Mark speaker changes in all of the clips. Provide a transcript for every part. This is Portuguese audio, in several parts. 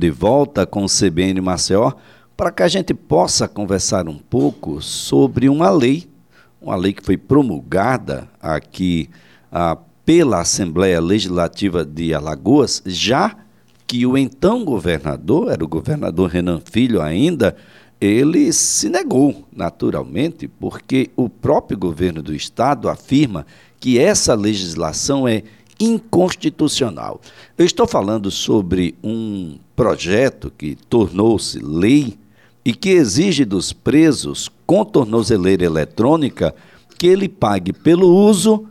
Speaker 1: de volta com o CBN Maceió para que a gente possa conversar um pouco sobre uma lei, uma lei que foi promulgada aqui ah, pela Assembleia Legislativa de Alagoas, já que o então governador, era o governador Renan Filho ainda, ele se negou, naturalmente, porque o próprio governo do estado afirma que essa legislação é inconstitucional. Eu estou falando sobre um projeto que tornou-se lei e que exige dos presos com tornozeleira eletrônica que ele pague pelo uso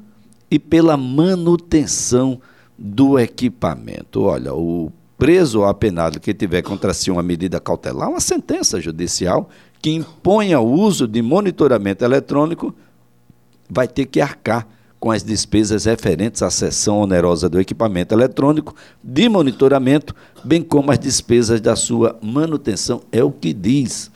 Speaker 1: e pela manutenção do equipamento. Olha, o preso ou apenado que tiver contra si uma medida cautelar, uma sentença judicial que imponha o uso de monitoramento eletrônico, vai ter que arcar com as despesas referentes à cessão onerosa do equipamento eletrônico de monitoramento, bem como as despesas da sua manutenção, é o que diz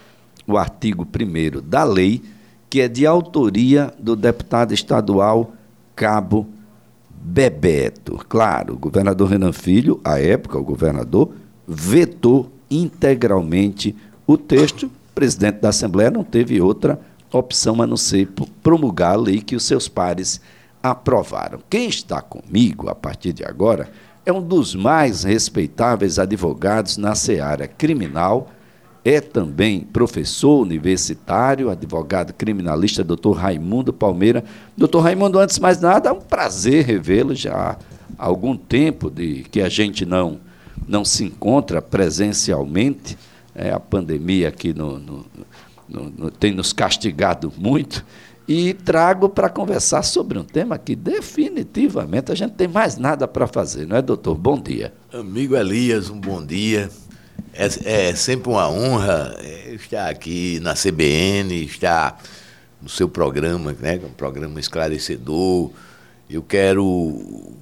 Speaker 1: o artigo 1 da lei, que é de autoria do deputado estadual Cabo Bebeto. Claro, o governador Renan Filho, à época, o governador, vetou integralmente o texto. O presidente da Assembleia não teve outra opção a não ser promulgar a lei que os seus pares aprovaram. Quem está comigo a partir de agora é um dos mais respeitáveis advogados na seara criminal, é também professor universitário, advogado criminalista, doutor Raimundo Palmeira. Doutor Raimundo, antes de mais nada, é um prazer revê-lo já há algum tempo de que a gente não, não se encontra presencialmente. É, a pandemia aqui no, no, no, tem nos castigado muito e trago para conversar sobre um tema que definitivamente a gente tem mais nada para fazer, não é, doutor? Bom dia.
Speaker 2: Amigo Elias, um bom dia. É, é, sempre uma honra é, estar aqui na CBN, estar no seu programa, né, um programa esclarecedor. Eu quero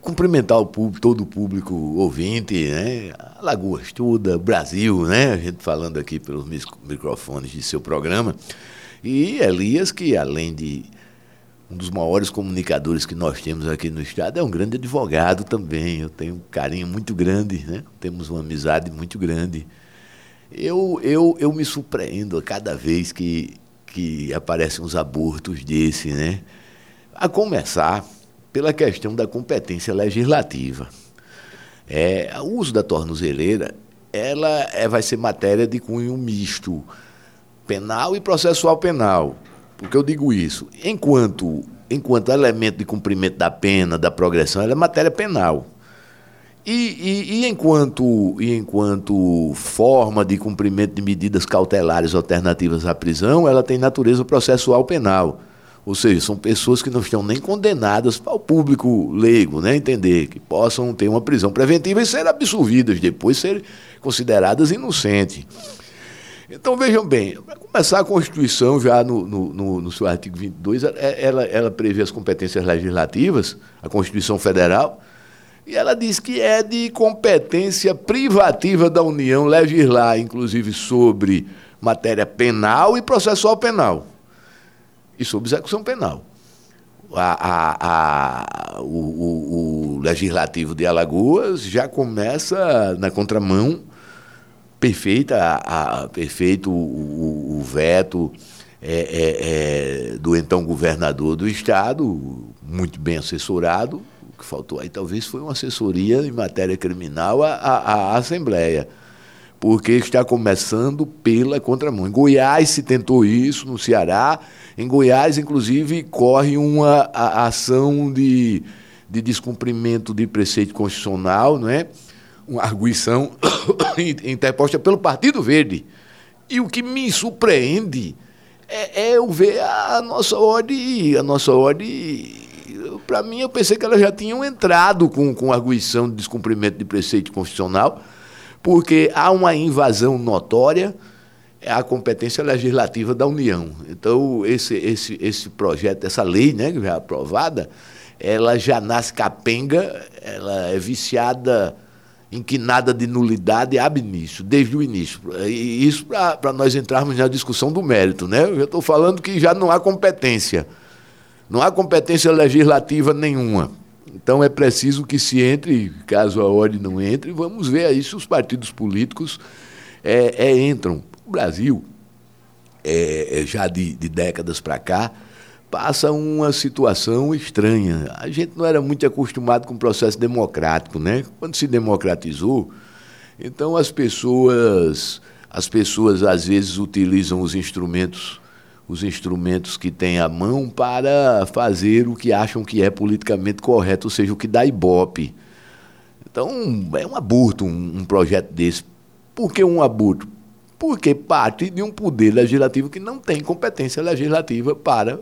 Speaker 2: cumprimentar o público, todo o público ouvinte, né? Alagoas toda, Brasil, né? A gente falando aqui pelos microfones de seu programa. E Elias, que além de um dos maiores comunicadores que nós temos aqui no estado, é um grande advogado também. Eu tenho um carinho muito grande, né? temos uma amizade muito grande. Eu, eu, eu me surpreendo a cada vez que, que aparecem uns abortos desse, né? A começar pela questão da competência legislativa. É, o uso da tornozeleira ela é, vai ser matéria de cunho misto penal e processual penal. Por que eu digo isso? Enquanto, enquanto elemento de cumprimento da pena, da progressão, ela é matéria penal. E, e, e, enquanto, e enquanto forma de cumprimento de medidas cautelares alternativas à prisão, ela tem natureza processual penal. Ou seja, são pessoas que não estão nem condenadas para o público leigo né, entender, que possam ter uma prisão preventiva e ser absolvidas, depois ser consideradas inocentes. Então, vejam bem, para começar, a Constituição, já no, no, no, seu artigo 22, ela, ela prevê as competências legislativas, a Constituição Federal, e ela diz que é de competência privativa da União legislar, inclusive, sobre matéria penal e processual penal, e sobre execução penal. A, a, a, o, o, o legislativo de Alagoas já começa na contramão perfeita, a, a perfeito o, o veto é, é, é, do então governador do estado, muito bem assessorado. O que faltou aí talvez foi uma assessoria em matéria criminal à, à, à Assembleia, porque está começando pela contramão. Em Goiás se tentou isso, no Ceará. Em Goiás, inclusive, corre uma ação de, de descumprimento de preceito constitucional, não é? Uma arguição interposta pelo Partido Verde. E o que me surpreende é, é eu ver a nossa ordem, a nossa ordem. Para mim, eu pensei que elas já tinham entrado com, com arguição de descumprimento de preceito constitucional, porque há uma invasão notória à competência legislativa da União. Então, esse, esse, esse projeto, essa lei, né, que já é aprovada, ela já nasce capenga, ela é viciada em que nada de nulidade ab início, desde o início. E isso para nós entrarmos na discussão do mérito. Né? Eu estou falando que já não há competência. Não há competência legislativa nenhuma. Então é preciso que se entre, caso a ordem não entre, vamos ver aí se os partidos políticos é, é, entram. O Brasil, é, é já de, de décadas para cá, passa uma situação estranha. A gente não era muito acostumado com o processo democrático, né? Quando se democratizou, então as pessoas, as pessoas às vezes utilizam os instrumentos, os instrumentos que têm à mão para fazer o que acham que é politicamente correto, ou seja, o que dá ibope. Então é um aborto um, um projeto desse. Por que um aborto? Porque parte de um poder legislativo que não tem competência legislativa para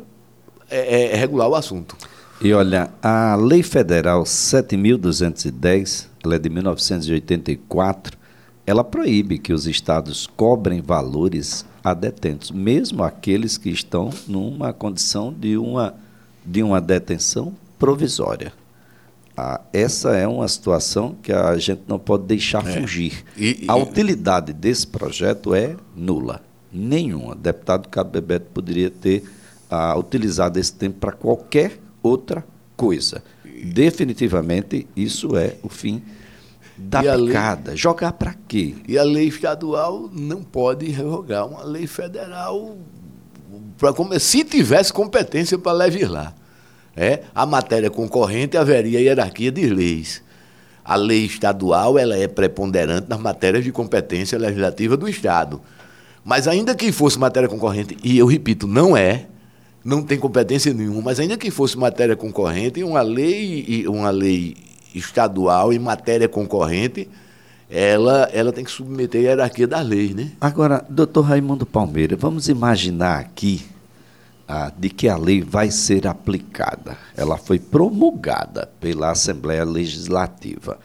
Speaker 2: é, é, regular o assunto.
Speaker 1: E olha, a Lei Federal 7.210, ela é de 1984, ela proíbe que os estados cobrem valores a detentos, mesmo aqueles que estão numa condição de uma, de uma detenção provisória. Ah, essa é uma situação que a gente não pode deixar é. fugir. E, e, a utilidade desse projeto é nula. Nenhuma. O deputado Cabo Bebeto poderia ter a utilizar desse tempo para qualquer outra coisa. Definitivamente, isso é o fim da e picada. Lei... Jogar para quê?
Speaker 2: E a lei estadual não pode revogar uma lei federal para como se tivesse competência para legislar. É, a matéria concorrente haveria hierarquia de leis. A lei estadual ela é preponderante nas matérias de competência legislativa do Estado. Mas ainda que fosse matéria concorrente, e eu repito, não é, não tem competência nenhuma, mas ainda que fosse matéria concorrente, uma lei, uma lei estadual em matéria concorrente, ela, ela tem que submeter a hierarquia da lei, né?
Speaker 1: Agora, doutor Raimundo Palmeira, vamos imaginar aqui ah, de que a lei vai ser aplicada. Ela foi promulgada pela Assembleia Legislativa.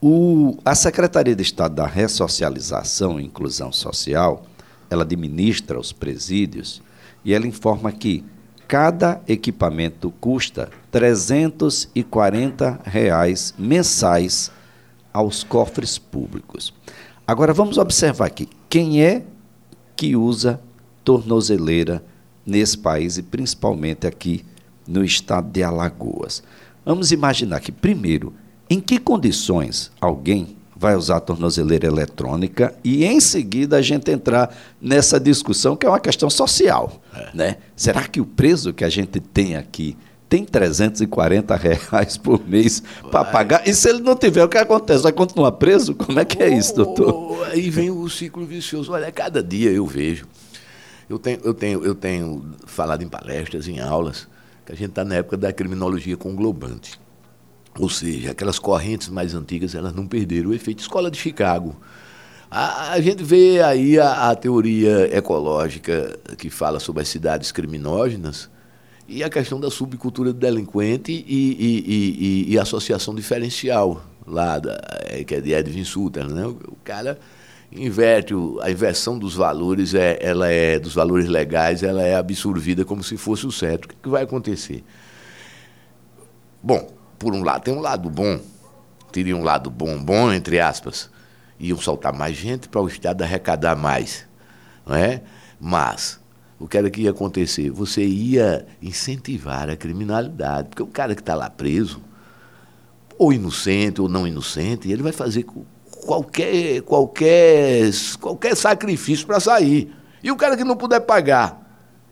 Speaker 1: O, a Secretaria de Estado da Ressocialização e Inclusão Social, ela administra os presídios e ela informa que Cada equipamento custa 340 reais mensais aos cofres públicos. Agora vamos observar aqui quem é que usa tornozeleira nesse país e principalmente aqui no estado de Alagoas. Vamos imaginar que primeiro, em que condições alguém vai usar a tornozeleira eletrônica e em seguida a gente entrar nessa discussão que é uma questão social. É. Né? Será que o preso que a gente tem aqui tem 340 reais por mês para pagar? E se ele não tiver, o que acontece? Vai continuar preso? Como é que é isso, doutor?
Speaker 2: Aí vem o ciclo vicioso. Olha, cada dia eu vejo. Eu tenho, eu tenho, eu tenho falado em palestras, em aulas, que a gente está na época da criminologia conglobante. Ou seja, aquelas correntes mais antigas elas não perderam o efeito escola de Chicago. A, a gente vê aí a, a, teoria ecológica que fala sobre as cidades criminógenas e a questão da subcultura do delinquente e, e, e, e associação diferencial, lá da, é, que é de Edwin Sutter. Né? O, o cara inverte a inversão dos valores é ela é dos valores legais ela é absorvida como se fosse o certo o que vai acontecer bom por um lado, tem um lado bom, teria um lado bom, bom, entre aspas, iam soltar mais gente para o Estado arrecadar mais. Não é? Mas, o que era que ia acontecer? Você ia incentivar a criminalidade, porque o cara que está lá preso, ou inocente ou não inocente, ele vai fazer qualquer, qualquer, qualquer sacrifício para sair. E o cara que não puder pagar,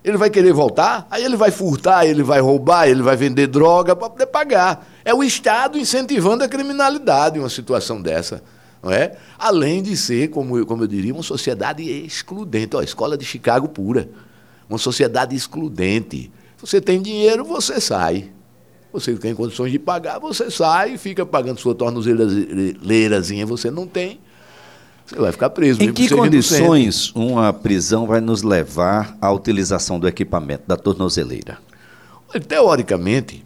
Speaker 2: ele vai querer voltar? Aí ele vai furtar, ele vai roubar, ele vai vender droga para poder pagar. É o Estado incentivando a criminalidade em uma situação dessa. Não é? Além de ser, como, como eu diria, uma sociedade excludente. Ó, escola de Chicago pura. Uma sociedade excludente. Você tem dinheiro, você sai. Você tem condições de pagar, você sai, fica pagando sua tornozeleirazinha, você não tem. Você vai ficar preso.
Speaker 1: Em que condições uma prisão vai nos levar à utilização do equipamento, da tornozeleira?
Speaker 2: Teoricamente,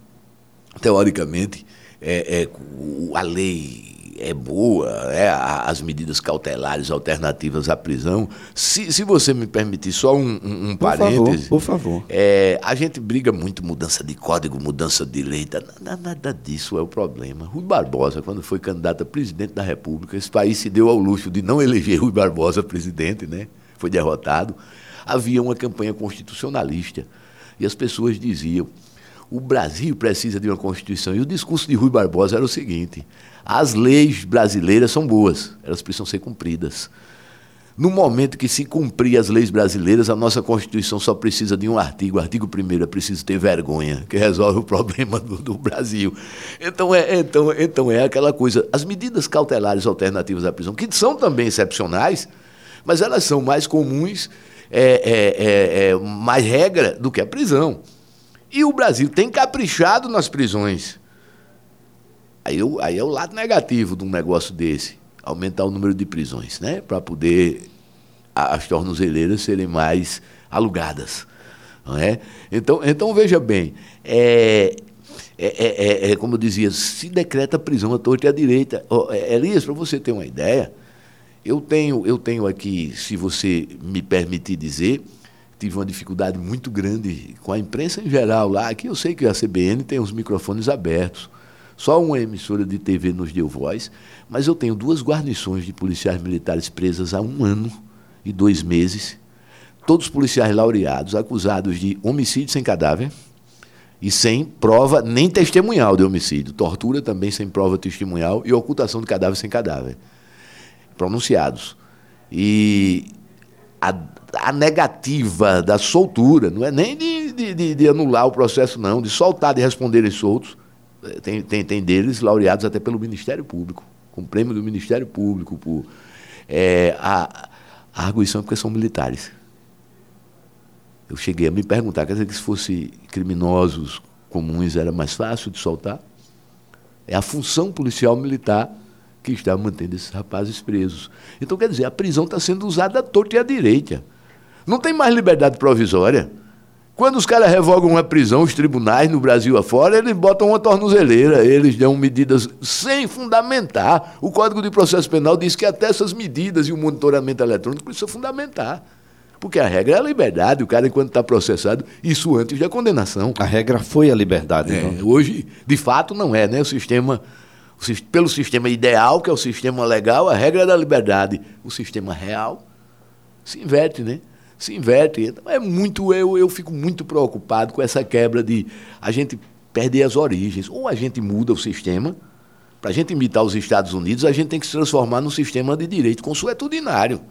Speaker 2: teoricamente, é, é, a lei é boa, é, as medidas cautelares alternativas à prisão. Se, se você me permitir só um, um, um parêntese.
Speaker 1: Por favor. Por favor.
Speaker 2: É, a gente briga muito mudança de código, mudança de lei. Nada, nada disso é o problema. Rui Barbosa, quando foi candidato a presidente da República, esse país se deu ao luxo de não eleger Rui Barbosa presidente, né? Foi derrotado. Havia uma campanha constitucionalista. E as pessoas diziam: o Brasil precisa de uma Constituição. E o discurso de Rui Barbosa era o seguinte: as leis brasileiras são boas, elas precisam ser cumpridas. No momento que se cumprir as leis brasileiras, a nossa Constituição só precisa de um artigo. O artigo 1 é preciso ter vergonha, que resolve o problema do, do, Brasil. Então é, então, então é aquela coisa. As medidas cautelares alternativas à prisão, que são também excepcionais, mas elas são mais comuns, é, é, é, é mais regra do que a prisão. E o Brasil tem caprichado nas prisões. Aí, aí é o lado negativo de um negócio desse aumentar o número de prisões, né? Para poder as tornozeleiras serem mais alugadas. Não é? então, então, veja bem, é, é, é, é, como eu dizia, se decreta prisão à torta e à direita. Oh, Elias, para você ter uma ideia, eu tenho, eu tenho aqui, se você me permitir dizer, tive uma dificuldade muito grande com a imprensa em geral lá. Aqui eu sei que a CBN tem os microfones abertos. Só uma emissora de TV nos deu voz, mas eu tenho duas guarnições de policiais militares presas há um ano e dois meses, todos policiais laureados, acusados de homicídio sem cadáver e sem prova nem testemunhal de homicídio, tortura também sem prova testemunhal e ocultação de cadáver sem cadáver, pronunciados. E a, a negativa da soltura, não é nem de, de, de, anular o processo, não, de soltar, de responderem soltos, tem, tem, tem deles laureados até pelo Ministério Público, com prêmio do Ministério Público. Por, é, a, a arguição é porque são militares. Eu cheguei a me perguntar, quer dizer que se fosse criminosos comuns era mais fácil de soltar? É a função policial militar que está mantendo esses rapazes presos. Então, quer dizer, a prisão está sendo usada à torta e à direita. Não tem mais liberdade provisória. Quando os caras revogam uma prisão, os tribunais no Brasil afora, eles botam uma tornozeleira, eles dão medidas sem fundamentar. O Código de Processo Penal diz que até essas medidas e o monitoramento eletrônico precisam fundamentar. Porque a regra é a liberdade, o cara, enquanto está processado, isso antes da condenação.
Speaker 1: A regra foi a liberdade,
Speaker 2: é, então. Hoje, de fato, não é, né? O sistema, pelo sistema ideal, que é o sistema legal, a regra é da liberdade. O sistema real se inverte, né? Se inverte. Então é muito, eu, eu fico muito preocupado com essa quebra de a gente perder as origens. Ou a gente muda o sistema, para a gente imitar os Estados Unidos, a gente tem que se transformar num sistema de direito consuetudinário.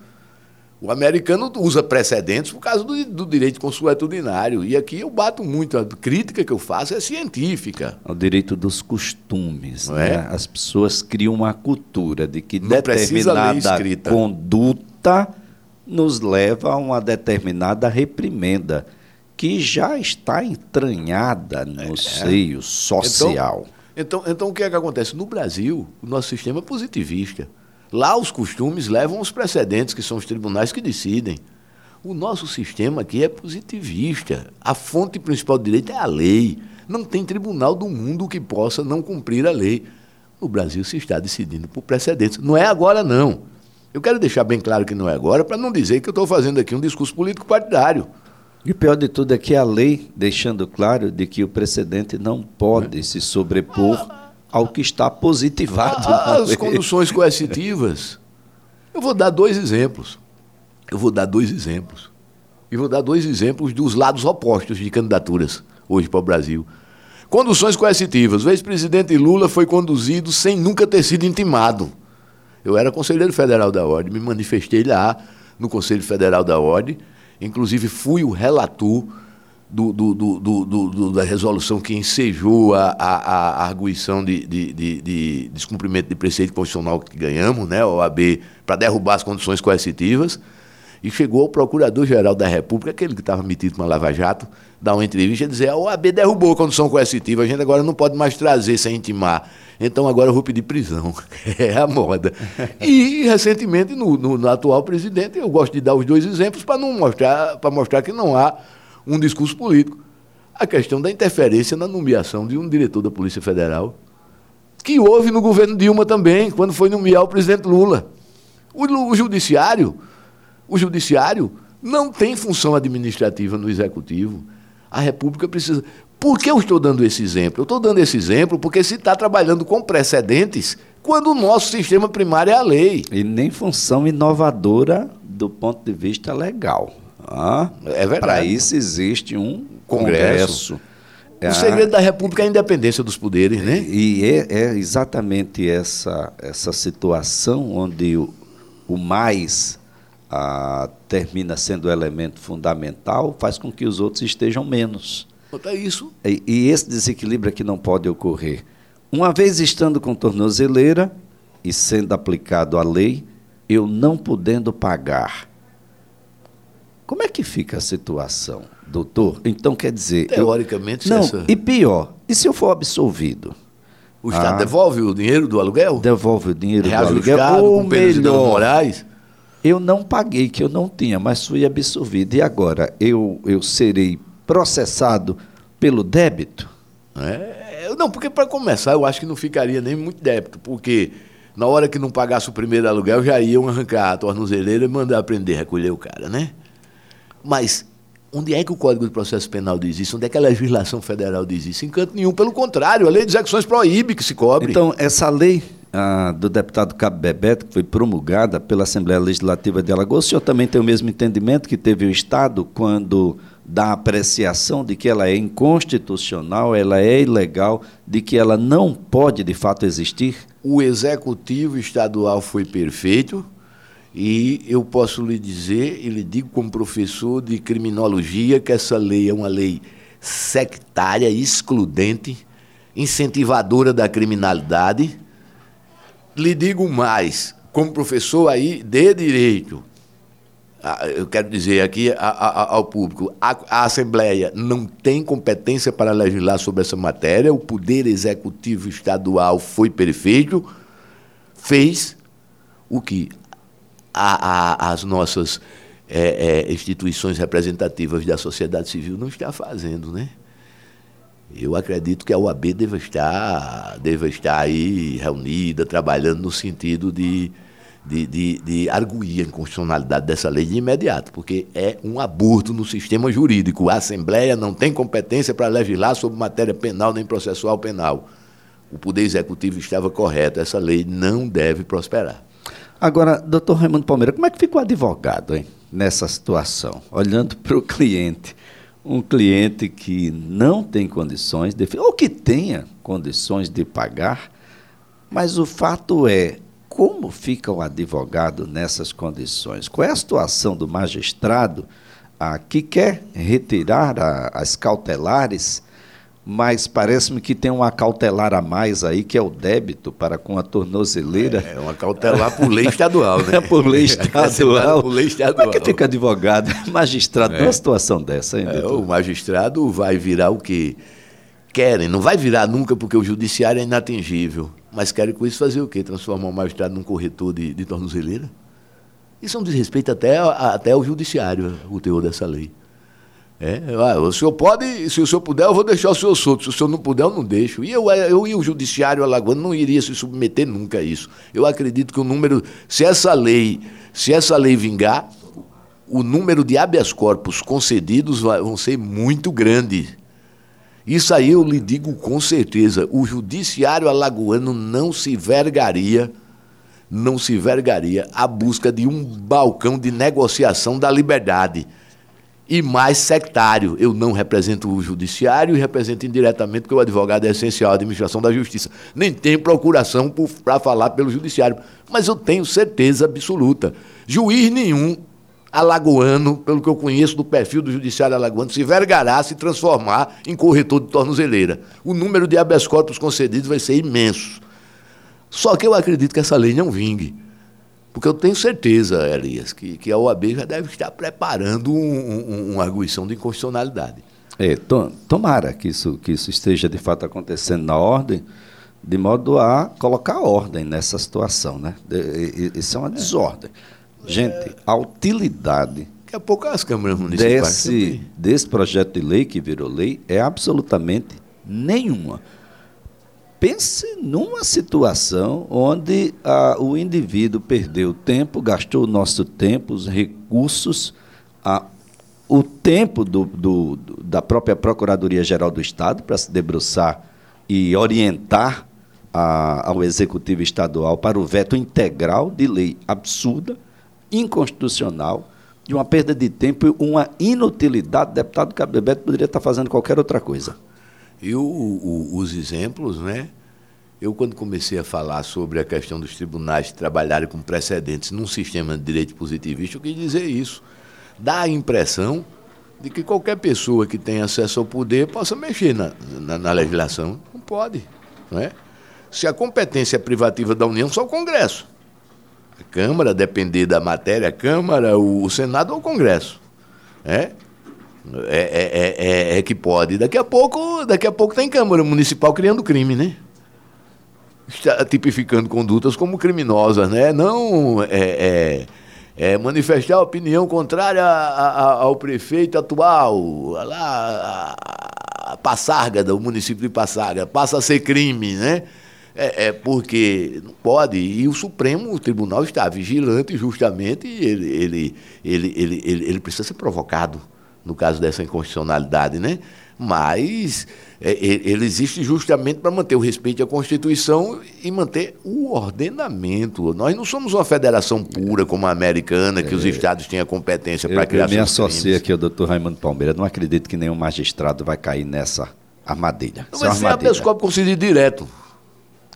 Speaker 2: O americano usa precedentes por causa do, do, direito consuetudinário. E aqui eu bato muito, a crítica que eu faço é científica.
Speaker 1: O direito dos costumes. Né? É? As pessoas criam uma cultura de que Não determinada conduta nos leva a uma determinada reprimenda que já está entranhada no é. seio social.
Speaker 2: Então, então, então, o que é que acontece? No Brasil, o nosso sistema é positivista. Lá os costumes levam os precedentes, que são os tribunais que decidem. O nosso sistema aqui é positivista. A fonte principal do direito é a lei. Não tem tribunal do mundo que possa não cumprir a lei. No Brasil se está decidindo por precedentes. Não é agora, não. Eu quero deixar bem claro que não é agora, para não dizer que eu estou fazendo aqui um discurso político partidário.
Speaker 1: E o pior de tudo é que a lei, deixando claro de que o precedente não pode se sobrepor ao que está positivado.
Speaker 2: As conduções coercitivas. Eu vou dar dois exemplos. Eu vou dar dois exemplos. E vou dar dois exemplos dos lados opostos de candidaturas hoje para o Brasil. Conduções coercitivas. O ex-presidente Lula foi conduzido sem nunca ter sido intimado. Eu era conselheiro federal da ordem, me manifestei lá no Conselho Federal da Ordem, inclusive fui o relator do, do, do, da resolução que ensejou a, a, a arguição de, de, de, de, descumprimento de preceito constitucional que ganhamos, né, OAB, para derrubar as condições coercitivas, e chegou o Procurador-Geral da República, aquele que estava metido com a Lava Jato, dar uma entrevista e dizer: a OAB derrubou a condição coercitiva, a gente agora não pode mais trazer sem intimar. Então agora eu vou pedir prisão. É a moda. E recentemente, no, no, no atual presidente, eu gosto de dar os dois exemplos para mostrar, para mostrar que não há um discurso político. A questão da interferência na nomeação de um diretor da Polícia Federal, que houve no governo Dilma também, quando foi nomear o presidente Lula. O, o judiciário, o judiciário não tem função administrativa no executivo. A República precisa. Por que eu estou dando esse exemplo? Eu estou dando esse exemplo porque se está trabalhando com precedentes quando o nosso sistema primário é a lei.
Speaker 1: E nem função inovadora do ponto de vista legal. Ah, é verdade. Para isso existe um congresso. congresso.
Speaker 2: O segredo da República é a independência dos poderes, né?
Speaker 1: E é, é exatamente essa, essa situação onde o, o mais ah, termina sendo o elemento fundamental, faz com que os outros estejam menos.
Speaker 2: É isso.
Speaker 1: E, e esse desequilíbrio aqui não pode ocorrer. Uma vez estando com tornozeleira e sendo aplicado a lei, eu não podendo pagar. Como é que fica a situação, doutor? Então quer dizer.
Speaker 2: Teoricamente,
Speaker 1: eu... não. Essa... E pior, e se eu for absolvido?
Speaker 2: O Estado ah, devolve o dinheiro do aluguel?
Speaker 1: Devolve o dinheiro do aluguel.
Speaker 2: Ou melhor, Moraes?
Speaker 1: Eu não paguei, que eu não tinha, mas fui absolvido. E agora, eu, eu serei processado pelo débito?
Speaker 2: É, não, porque para começar, eu acho que não ficaria nem muito débito, porque na hora que não pagasse o primeiro aluguel, já iam arrancar a tornozeleira e mandar aprender a recolher o cara, né? Mas onde é que o Código de Processo Penal diz isso? Onde é que a legislação federal diz isso? Em canto nenhum. Pelo contrário, a lei de execuções proíbe que se cobre.
Speaker 1: Então, essa lei ah, do deputado Cabo Bebeto, que foi promulgada pela Assembleia Legislativa de Alagoas, o senhor também tem o mesmo entendimento que teve o Estado quando da apreciação de que ela é inconstitucional, ela é ilegal, de que ela não pode de fato existir?
Speaker 2: O executivo estadual foi perfeito e eu posso lhe dizer, e lhe digo como professor de criminologia, que essa lei é uma lei sectária, excludente, incentivadora da criminalidade. Lhe digo mais, como professor aí de direito, eu quero dizer aqui ao público, a, Assembleia não tem competência para legislar sobre essa matéria, o Poder Executivo Estadual foi perfeito, fez o que as nossas é, é, instituições representativas da sociedade civil não estão fazendo, né? Eu acredito que a OAB deve estar, deve estar aí reunida, trabalhando no sentido de de, de, de arguir a inconstitucionalidade dessa lei de imediato, porque é um aborto no sistema jurídico. A Assembleia não tem competência para legislar sobre matéria penal nem processual penal. O Poder Executivo estava correto, essa lei não deve prosperar.
Speaker 1: Agora, doutor Raimundo Palmeira, como é que ficou o advogado hein, nessa situação? Olhando para o cliente, um cliente que não tem condições, de, ou que tenha condições de pagar, mas o fato é, como fica o advogado nessas condições? Qual é a situação do magistrado ah, que quer retirar a, as cautelares, mas parece-me que tem uma cautelar a mais aí, que é o débito para com a tornozeleira.
Speaker 2: É, uma cautelar por lei estadual, né?
Speaker 1: por lei estadual. por lei estadual. Como é que fica advogado, magistrado, é. numa situação dessa, hein,
Speaker 2: é, O magistrado vai virar o que querem, não vai virar nunca porque o judiciário é inatingível. Mas querem com isso fazer o quê? Transformar o magistrado num corretor de, de tornozeleira? Isso é um desrespeito até, até ao judiciário, o teor dessa lei. É, o senhor pode, se o senhor puder, eu vou deixar o senhor solto. Se o senhor não puder, eu não deixo. E eu, eu e o judiciário alagoano não iria se submeter nunca a isso. Eu acredito que o número, se essa lei, se essa lei vingar, o número de habeas corpus concedidos vai, vão ser muito grande. Isso aí eu lhe digo com certeza. O judiciário alagoano não se vergaria, não se vergaria à busca de um balcão de negociação da liberdade. E mais sectário. Eu não represento o judiciário e represento indiretamente, porque o advogado é essencial à administração da justiça. Nem tenho procuração para falar pelo judiciário. Mas eu tenho certeza absoluta. Juiz nenhum alagoano, pelo que eu conheço do perfil do judiciário alagoano, se vergará se transformar em corretor de tornozeleira. O número de habeas corpus concedidos vai ser imenso. Só que eu acredito que essa lei não vingue. Porque eu tenho certeza, Elias, que, que a OAB já deve estar preparando um, um, uma arguição de inconstitucionalidade.
Speaker 1: É, to, tomara que isso, que isso esteja de fato acontecendo na ordem, de modo a colocar ordem nessa situação. Né? Isso é uma desordem. É. Gente, a utilidade
Speaker 2: Daqui a pouco as câmaras municipais
Speaker 1: desse, desse projeto de lei que virou lei é absolutamente nenhuma. Pense numa situação onde ah, o indivíduo perdeu tempo, gastou o nosso tempo, os recursos, ah, o tempo do, do, da própria Procuradoria-Geral do Estado para se debruçar e orientar ah, ao Executivo Estadual para o veto integral de lei absurda inconstitucional, de uma perda de tempo e uma inutilidade. Deputado Cabo Bebeto poderia estar fazendo qualquer outra coisa.
Speaker 2: E o, o, os exemplos, né? Eu, quando comecei a falar sobre a questão dos tribunais trabalharem com precedentes num sistema de direito positivista, eu quis dizer isso. Dá a impressão de que qualquer pessoa que tenha acesso ao poder possa mexer na, na, na legislação. Não pode. Não é? Se a competência é privativa da União, só o Congresso. A Câmara, depender da matéria, a Câmara, o, o Senado ou o Congresso. É? É, é, é, é, que pode. Daqui a pouco, daqui a pouco tem Câmara Municipal criando crime, né? Está tipificando condutas como criminosas, né? Não é, é manifestar opinião contrária a, a, ao prefeito atual, lá, a, a do município de Passarga, passa a ser crime, né? É, é, porque não pode. E o Supremo Tribunal está vigilante justamente e ele, ele, ele, ele, ele, ele precisa ser provocado no caso dessa inconstitucionalidade, né? Mas é, ele existe justamente para manter o respeito à Constituição e manter o ordenamento. Nós não somos uma federação pura como a americana, que é. os estados têm a competência para criar
Speaker 1: Eu me associei aqui ao doutor Raimundo Palmeira. Não acredito que nenhum magistrado vai cair nessa armadilha.
Speaker 2: Não vai ser habeas corpus concedido direto.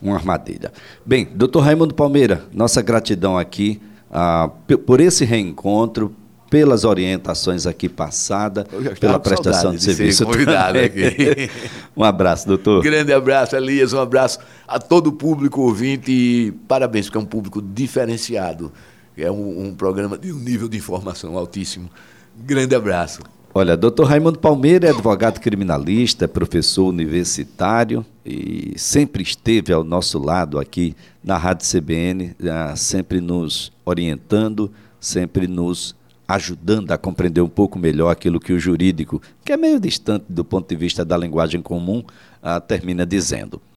Speaker 1: Uma armadilha. Bem, doutor Raimundo Palmeira, nossa gratidão aqui ah, por esse reencontro, pelas orientações aqui passadas, pela prestação de, de serviço.
Speaker 2: aqui.
Speaker 1: um abraço, doutor.
Speaker 2: Um grande abraço, Elias, um abraço a todo o público ouvinte e parabéns, porque é um público diferenciado. É um, um programa de um nível de informação altíssimo. Grande abraço.
Speaker 1: Olha, doutor Raimundo Palmeira é advogado criminalista, professor universitário e sempre esteve ao nosso lado aqui na Rádio CBN, ah, sempre nos orientando, sempre nos ajudando a compreender um pouco melhor aquilo que o jurídico, que é meio distante do ponto de vista da linguagem comum, uh, termina dizendo.